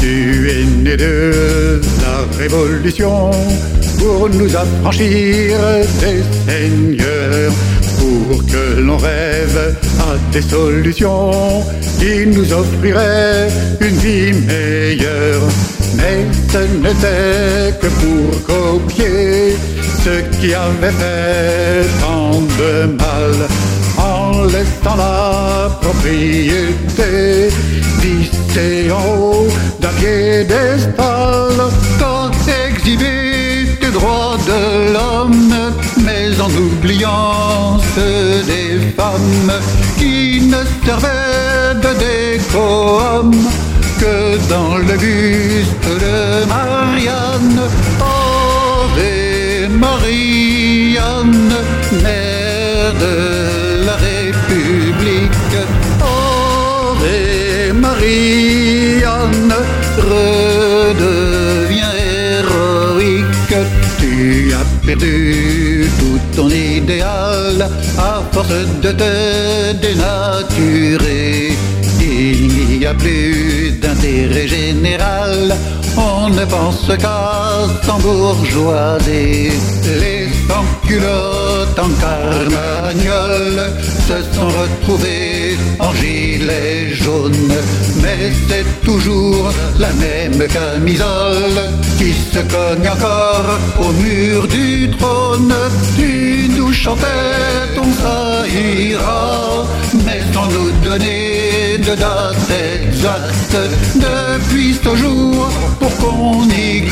Tu es né de la révolution pour nous affranchir des seigneurs, pour que l'on rêve à des solutions qui nous offriraient une vie meilleure. Mais ce n'était que pour copier ce qui avait fait tant de mal en laissant la propriété vissée en haut d'un piédestal tant exhiber les droits de l'homme mais en oubliant ceux des femmes qui ne servaient de décorum que dans le buste de Marianne. Ave Marianne, mère Marianne, redeviens héroïque. Tu as perdu tout ton idéal à force de te dénaturer. Il n'y a plus d'intérêt général, on ne pense qu'à s'embourgeoiser. Les sans-culottes en carmagnole se sont retrouvés en gilets jaunes, mais c'est toujours la même camisole qui se cogne encore au mur du trône. Tu nous chantais ton ça ira, mais sans nous donner de date exacte depuis ce jour pour qu'on y